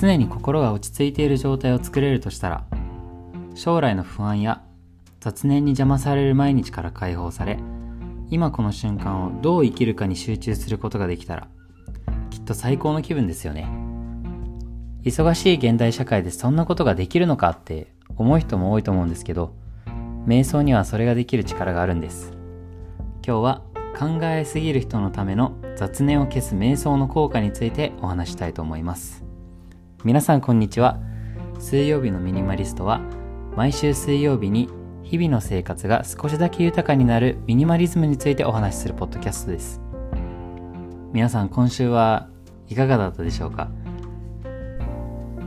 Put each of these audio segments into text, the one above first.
常に心が落ち着いている状態を作れるとしたら将来の不安や雑念に邪魔される毎日から解放され今この瞬間をどう生きるかに集中することができたらきっと最高の気分ですよね。忙しい現代社会でそんなことができるのかって思う人も多いと思うんですけど瞑想にはそれができる力があるんです。今日は考えすぎる人のための雑念を消す瞑想の効果についてお話したいと思います。皆さんこんにちは。水曜日のミニマリストは毎週水曜日に日々の生活が少しだけ豊かになるミニマリズムについてお話しするポッドキャストです。皆さん今週はいかがだったでしょうか？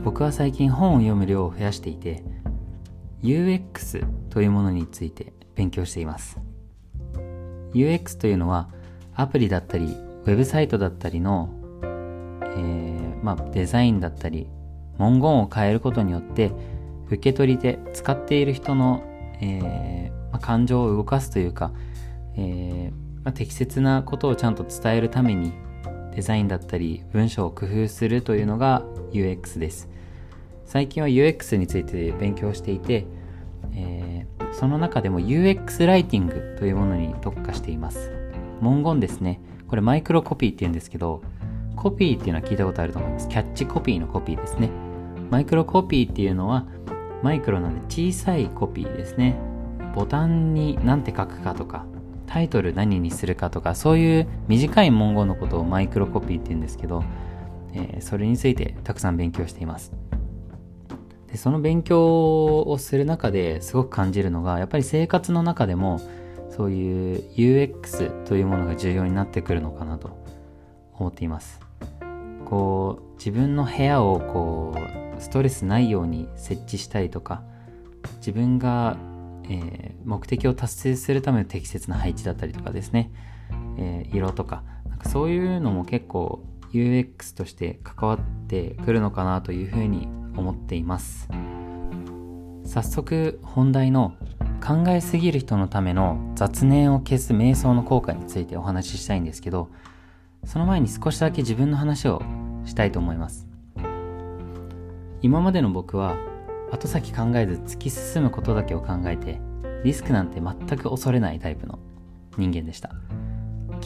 僕は最近本を読む量を増やしていて UX というものについて勉強しています。UX というのはアプリだったりウェブサイトだったりの、えー、まあ、デザインだったり文言を変えることによって受け取り手使っている人の、えー、まあ、感情を動かすというか、えー、まあ、適切なことをちゃんと伝えるためにデザインだったり文章を工夫するというのが UX です。最近は UX について勉強していて、えー、その中でも UX ライティングというものに特化しています。文言ですね。これマイクロコピーって言うんですけどコピーっていうのは聞いたことあると思います。キャッチコピーのコピーですね。マイクロコピーっていうのはマイクロなんで小さいコピーですね。ボタンに何て書くかとかタイトル何にするかとかそういう短い文言のことをマイクロコピーって言うんですけど、えー、それについてたくさん勉強しています。でその勉強をする中ですごく感じるのがやっぱり生活の中でもそういう UX というものが重要になってくるのかなと思っています。こう自分の部屋をこうストレスないように設置したりとか自分が、えー、目的を達成するための適切な配置だったりとかですね、えー、色とか。なんかそういうのも結構 UX として関わってくるのかなというふうに思っています。早速本題の考えすぎる人のための雑念を消す瞑想の効果についてお話ししたいんですけどその前に少しだけ自分の話をしたいと思います。今までの僕は後先考えず突き進むことだけを考えてリスクなんて全く恐れないタイプの人間でした。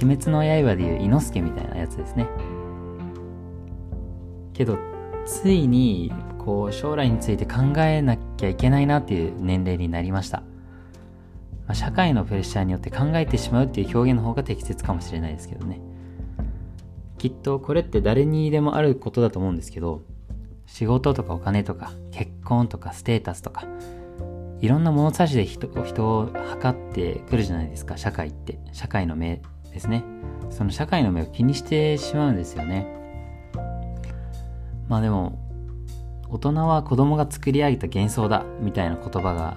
鬼滅の刃でいう伊之助みたいなやつですね。けどついにこう将来について考えなきゃいけないなっていう年齢になりました、まあ、社会のプレッシャーによって考えてしまうっていう表現の方が適切かもしれないですけどね。きっとこれって誰にでもあることだと思うんですけど仕事とかお金とか結婚とかステータスとかいろんな物差しで人を測ってくるじゃないですか社会って。社会の目ですね。その社会の目を気にしてしまうんですよね。まあでも大人は子供が作り上げた幻想だみたいな言葉が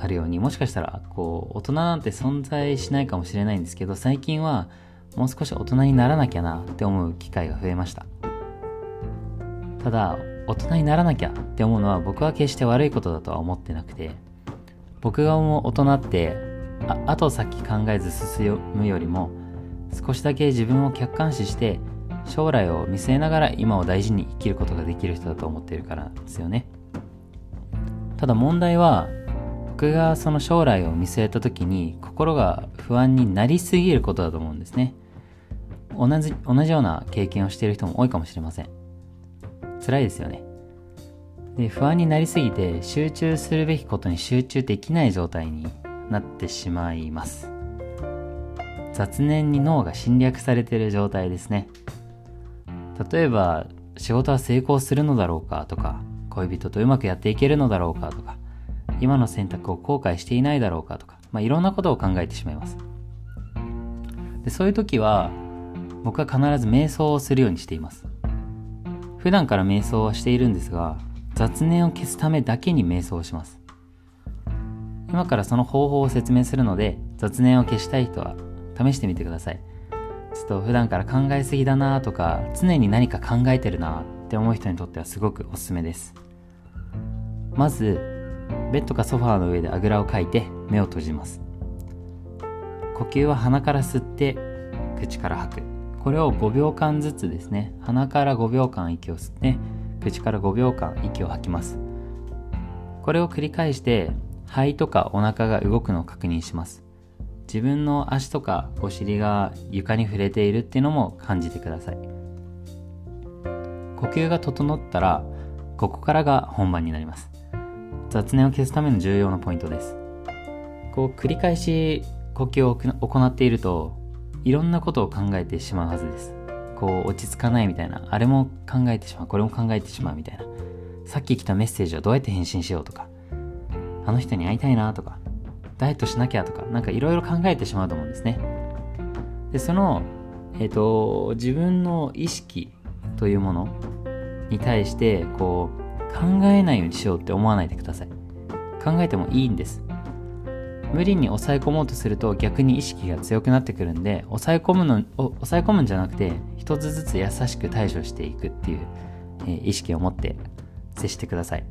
あるようにもしかしたらこう大人なんて存在しないかもしれないんですけど最近はもう少し大人にならなきゃなって思う機会が増えました。ただ大人にならなきゃって思うのは僕は決して悪いことだとは思ってなくて僕が思う大人ってあ後先考えず進むよりも少しだけ自分を客観視して将来を見据えながら今を大事に生きることができる人だと思っているからですよね。ただ問題は僕がその将来を見据えた時に心が不安になりすぎることだと思うんですね。同じ同じような経験をしている人も多いかもしれません。辛いですよね。で不安になりすぎて集中するべきことに集中できない状態になってしまいます。雑念に脳が侵略されている状態ですね。例えば仕事は成功するのだろうかとか恋人とうまくやっていけるのだろうかとか今の選択を後悔していないだろうかとか、まあ、いろんなことを考えてしまいます。でそういう時は僕は必ず瞑想をするようにしています。普段から瞑想はしているんですが雑念を消すためだけに瞑想をします。今からその方法を説明するので雑念を消したい人は試してみてください。ちょっと普段から考えすぎだなとか常に何か考えてるなって思う人にとってはすごくおすすめです。まずベッドかソファーの上であぐらをかいて目を閉じます。呼吸は鼻から吸って口から吐く。これを5秒間ずつですね。鼻から5秒間息を吸って口から5秒間息を吐きます。これを繰り返して肺とかお腹が動くのを確認します。自分の足とかお尻が床に触れているっていうのも感じてください。呼吸が整ったらここからが本番になります。雑念を消すための重要なポイントです。こう繰り返し呼吸を行っているといろんなことを考えてしまうはずです。こう落ち着かないみたいな。あれも考えてしまう。これも考えてしまうみたいな。さっき来たメッセージはどうやって返信しようとか。あの人に会いたいなとか。ダイエットしなきゃとか。なんかいろいろ考えてしまうと思うんですね。でそのえっ、ー、と自分の意識というものに対してこう考えないようにしようって思わないでください。考えてもいいんです。無理に抑え込もうとすると逆に意識が強くなってくるんで抑え込むの抑え込むんじゃなくて一つずつ優しく対処していくっていう、えー、意識を持って接してください。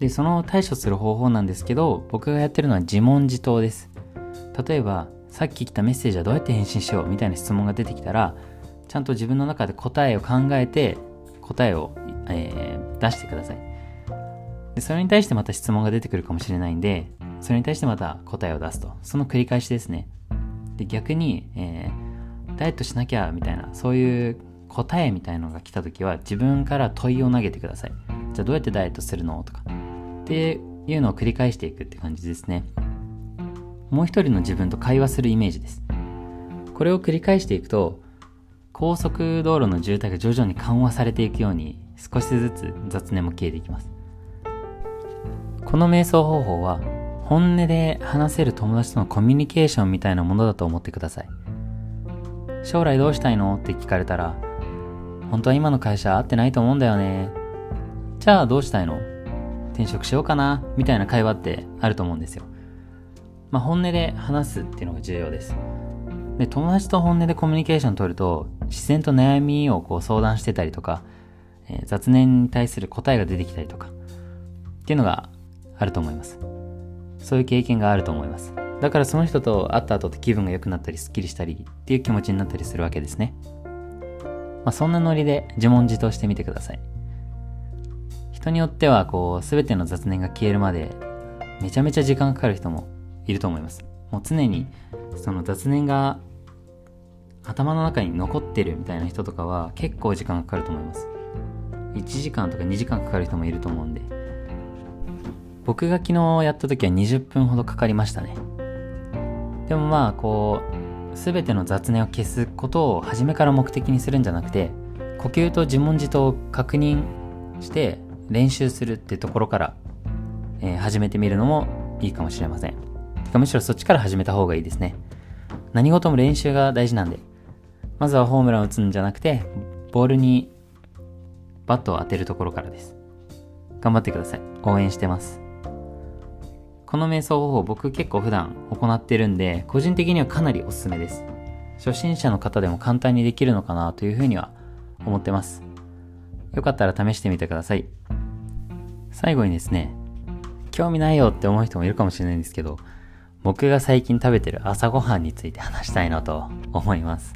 でその対処する方法なんですけど僕がやってるのは自問自答です。例えばさっき来たメッセージはどうやって返信しようみたいな質問が出てきたらちゃんと自分の中で答えを考えて答えを、えー、出してください。でそれに対してまた質問が出てくるかもしれないんでそれに対してまた答えを出すと。その繰り返しですね。で、逆に、えー、ダイエットしなきゃみたいな、そういう答えみたいのが来た時は自分から問いを投げてください。じゃあどうやってダイエットするのとか。っていうのを繰り返していくって感じですね。もう一人の自分と会話するイメージです。これを繰り返していくと、高速道路の渋滞が徐々に緩和されていくように少しずつ雑念も消えていきます。この瞑想方法は本音で話せる友達とのコミュニケーションみたいなものだと思ってください。将来どうしたいの？って聞かれたら、本当は今の会社合ってないと思うんだよね。じゃあどうしたいの？転職しようかな？みたいな会話ってあると思うんですよ。まあ、本音で話すっていうのが重要です。で、友達と本音でコミュニケーション取ると、自然と悩みをこう相談してたりとか、えー、雑念に対する答えが出てきたりとか、っていうのがあると思います。そういう経験があると思います。だからその人と会った後って気分が良くなったり、スッキリしたりっていう気持ちになったりするわけですね。まあ、そんなノリで自問自答してみてください。人によっては、こう、すべての雑念が消えるまで、めちゃめちゃ時間かかる人もいると思います。もう常に、その雑念が頭の中に残ってるみたいな人とかは結構時間かかると思います。1時間とか2時間かかる人もいると思うんで、僕が昨日やった時は20分ほどかかりましたね。でもまあ、こう、すべての雑念を消すことを初めから目的にするんじゃなくて、呼吸と自問自答を確認して練習するってところから、えー、始めてみるのもいいかもしれません。てかむしろそっちから始めた方がいいですね。何事も練習が大事なんで、まずはホームランを打つんじゃなくて、ボールにバットを当てるところからです。頑張ってください。応援してます。この瞑想方法僕結構普段行ってるんで、個人的にはかなりおすすめです。初心者の方でも簡単にできるのかなというふうには思ってます。よかったら試してみてください。最後にですね、興味ないよって思う人もいるかもしれないんですけど、僕が最近食べてる朝ごはんについて話したいなと思います。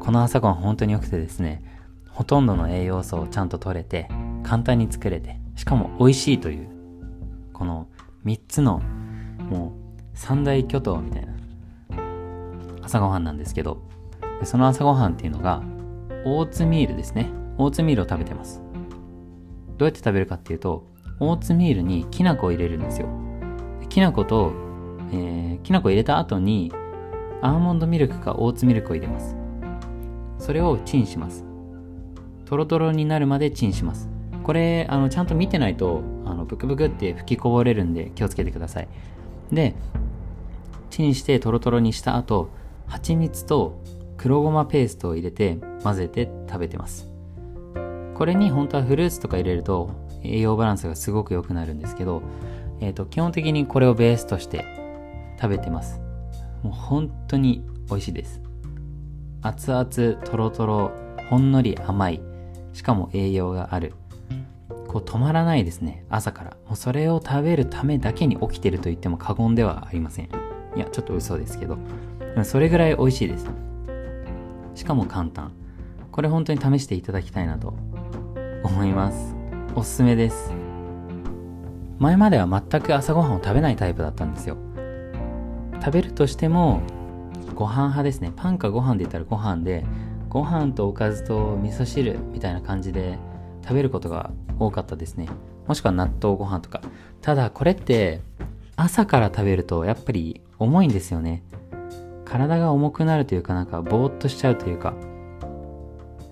この朝ごはん本当に良くてですね、ほとんどの栄養素をちゃんと取れて、簡単に作れて、しかも美味しいという、この3つのもう三大巨頭みたいな朝ごはんなんですけどその朝ごはんっていうのがオーツミールですね。オーツミールを食べてます。どうやって食べるかっていうとオーツミールにきな粉を入れるんですよ。きな粉と、えー、きな粉入れた後にアーモンドミルクかオーツミルクを入れます。それをチンします。トロトロになるまでチンします。これあのちゃんと見てないとあのブクブクって吹きこぼれるんで気をつけてください。でチンしてトロトロにした後蜂蜜と黒ごまペーストを入れて混ぜて食べてます。これに本当はフルーツとか入れると栄養バランスがすごく良くなるんですけど、えーと、基本的にこれをベースとして食べてます。もう本当に美味しいです。熱々とろとろほんのり甘いしかも栄養がある。こう止まらないですね。朝から。もうそれを食べるためだけに起きてると言っても過言ではありません。いやちょっと嘘ですけど。それぐらい美味しいです。しかも簡単。これ本当に試していただきたいなと思います。おすすめです。前までは全く朝ごはんを食べないタイプだったんですよ。食べるとしてもご飯派ですね。パンかご飯で言ったらご飯でご飯とおかずと味噌汁みたいな感じで食べることが多かったですね。もしくは納豆ご飯とか。ただこれって朝から食べるとやっぱり重いんですよね。体が重くなるというかなんかぼーっとしちゃうというか。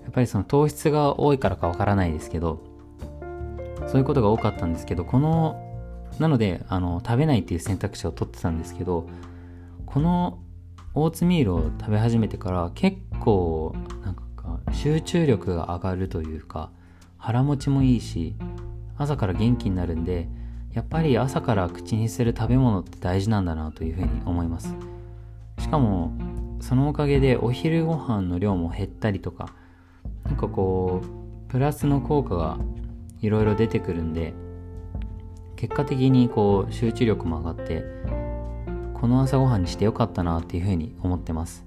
やっぱりその糖質が多いからかわからないですけど。そういうことが多かったんですけどこのなのであの食べないっていう選択肢を取ってたんですけどこのオーツミールを食べ始めてから結構なんか集中力が上がるというか腹持ちもいいし朝から元気になるんでやっぱり朝から口にする食べ物って大事なんだなというふうに思います。しかもそのおかげでお昼ご飯の量も減ったりとかなんかこうプラスの効果がいろいろ出てくるんで結果的にこう集中力も上がってこの朝ごはんにしてよかったなっていうふうに思ってます。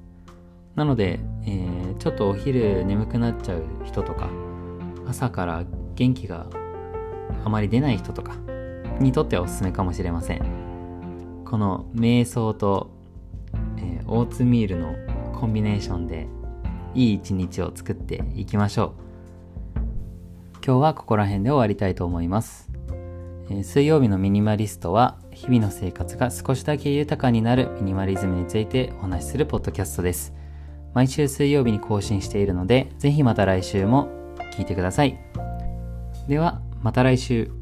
なので、えー、ちょっとお昼眠くなっちゃう人とか朝から元気があまり出ない人とかにとってはおすすめかもしれません。この瞑想と、えー、オーツミールのコンビネーションでいい一日を作っていきましょう。今日はここら辺で終わりたいと思います、えー、水曜日のミニマリストは日々の生活が少しだけ豊かになるミニマリズムについてお話しするポッドキャストです。毎週水曜日に更新しているのでぜひまた来週も聞いてください。ではまた来週。